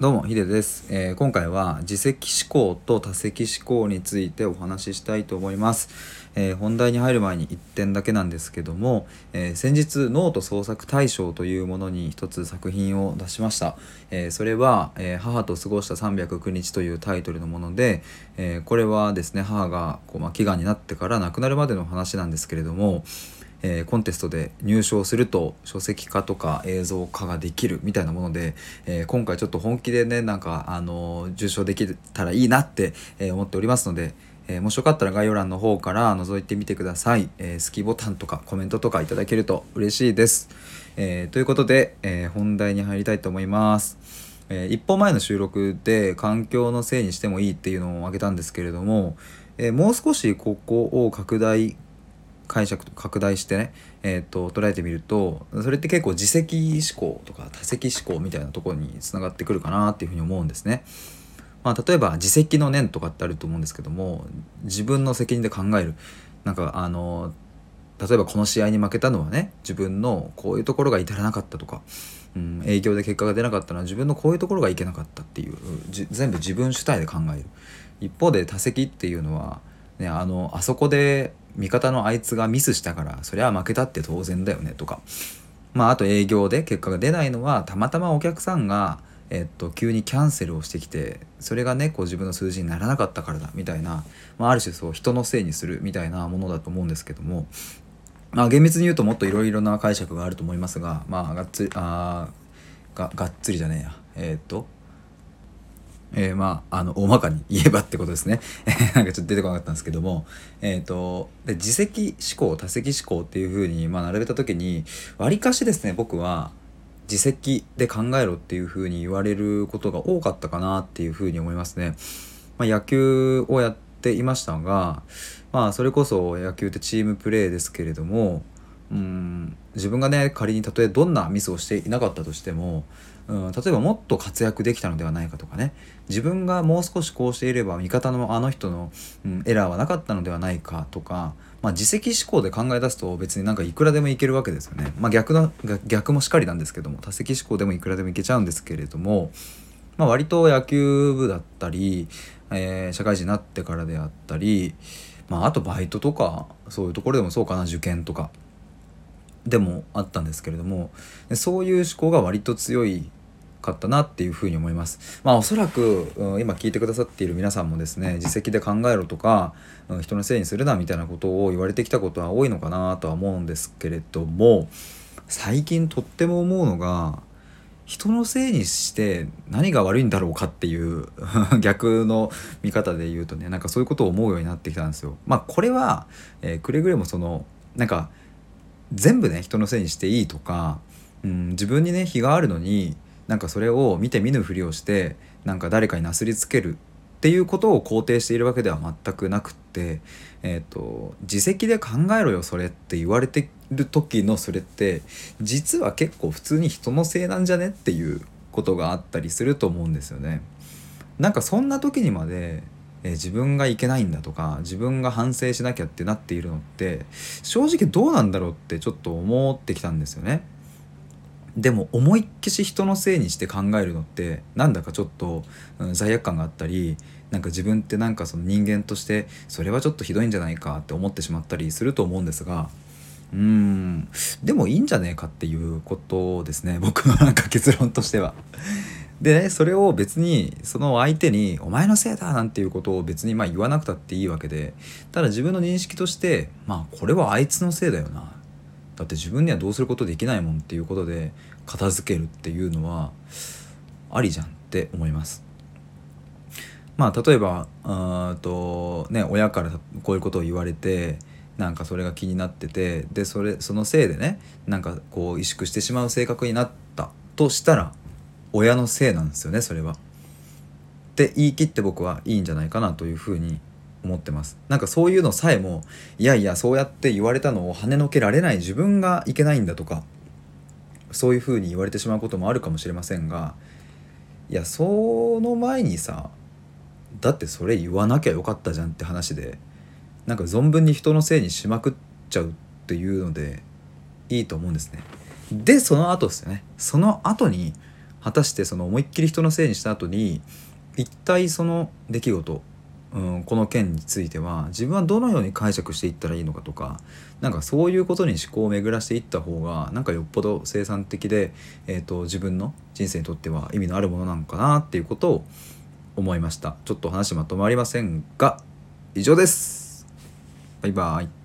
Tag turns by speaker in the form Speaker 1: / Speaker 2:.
Speaker 1: どうもヒデです、えー、今回は自責思考と多責思考についてお話ししたいと思います、えー、本題に入る前に1点だけなんですけども、えー、先日ノート創作大賞というものに一つ作品を出しました、えそれは、え母と過ごした309日」というタイトルのもので、えこれはですね母がこう、まあ、祈願になってから亡くなるまでの話なんですけれどもえー、コンテストで入賞すると書籍化とか映像化ができるみたいなもので、えー、今回ちょっと本気でねなんかあの受賞できたらいいなって、えー、思っておりますので、えもしよかったら概要欄の方から覗いてみてください、え好きボタンとかコメントとかいただけると嬉しいです、えということで、え本題に入りたいと思います。えー、一歩前の収録で環境のせいにしてもいいっていうのを挙げたんですけれども、えー、もう少しここを拡大解釈と拡大してね、えーと、捉えてみるとそれって結構自責思考とか多責思考みたいなところにつながってくるかなっていうふうに思うんですね。まあ、例えば自責の念とかってあると思うんですけども自分の責任で考えるなんかあの例えばこの試合に負けたのはね自分のこういうところが至らなかったとか、うん、営業で結果が出なかったのは自分のこういうところがいけなかったっていう全部自分主体で考える一方で多責っていうのは、ね、あのあそこで味方のあいつがミスしたからそりゃ負けたって当然だよねとか。まああと営業で結果が出ないのはたまたまお客さんがえっと、急にキャンセルをしてきてそれがねこう自分の数字にならなかったからだみたいな、まあ、ある種そう人のせいにするみたいなものだと思うんですけども、まあ、厳密に言うともっといろいろな解釈があると思いますがまあがっつりあががっつりじゃねえや。えー、っとえー、まああの大まかに言えばってことですね なんかちょっと出てこなかったんですけどもえっ、ー、とで自責思考多責思考っていうふうに、まあ、並べた時にわりかしですね僕は自責で考えろっていうふうに言われることが多かったかなっていうふうに思いますね。まあ、野球をやっていましたが、まあ、それこそ野球ってチームプレーですけれどもうん自分がね仮にたとえどんなミスをしていなかったとしてもうん、例えばもっと活躍できたのではないかとかね自分がもう少しこうしていれば味方のあの人の、うん、エラーはなかったのではないかとか、まあ、自責思考で考え出すと別になんかいくらでもいけるわけですよね。まあ、逆の逆もしかりなんですけども多責思考でもいくらでもいけちゃうんですけれども、まあ、割と野球部だったり、えー、社会人になってからであったり、まあ、あとバイトとかそういうところでもそうかな受験とか。でもあったんですけれどもそういう思考が割と強いかったなっていうふに思います。まあおそらく、うん、今聞いてくださっている皆さんもですね自責で考えろとか、うん、人のせいにするなみたいなことを言われてきたことは多いのかなとは思うんですけれども最近とっても思うのが人のせいにして何が悪いんだろうかっていう 逆の見方で言うとねなんかそういうことを思うようになってきたんですよ。まあこれは、えー、くれぐれもそのなんか全部ね人のせいにしていいとか、うん、自分にね非があるのになんかそれを見て見ぬふりをしてなんか誰かになすりつけるっていうことを肯定しているわけでは全くなくって、えーと、自責で考えろよそれって言われてる時のそれって実は結構普通に人のせいなんじゃねっていうことがあったりすると思うんですよね。なんかそんな時にまでえ自分がいけないんだとか自分が反省しなきゃってなっているのって正直どうなんだろうってちょっと思ってきたんですよね。でも思いっきし人のせいにして考えるのってなんだかちょっと、うん、罪悪感があったりなんか自分ってなんかその人間としてそれはちょっとひどいんじゃないかって思ってしまったりすると思うんですがうんでもいいんじゃねえかっていうことですね僕のなんか結論としては。でねそれを別にその相手に「お前のせいだ!」なんていうことを別にまあ言わなくたっていいわけでただ自分の認識としてまあこれはあいつのせいだよなだって自分にはどうすることできないもんっていうことで片付けるっていうのはありじゃんって思います。まあ例えばうんとね親からこういうことを言われてなんかそれが気になっててでそれそのせいでねなんかこう萎縮してしまう性格になったとしたら親のせいなんですよねそれは。って言い切って僕はいいんじゃないかなというふうに思ってますなんかそういうのさえもいやいやそうやって言われたのを跳ねのけられない自分がいけないんだとかそういうふうに言われてしまうこともあるかもしれませんがいやその前にさだってそれ言わなきゃよかったじゃんって話でなんか存分に人のせいにしまくっちゃうっていうのでいいと思うんですね。でその後ですよねその後に果たしてその思いっきり人のせいにした後に一体その出来事、うん、この件については自分はどのように解釈していったらいいのかとかなんかそういうことに思考を巡らしていった方がなんかよっぽど生産的で、えーと、自分の人生にとっては意味のあるものなのかなっていうことを思いました。ちょっと話まとまりませんが以上です。バイバイ。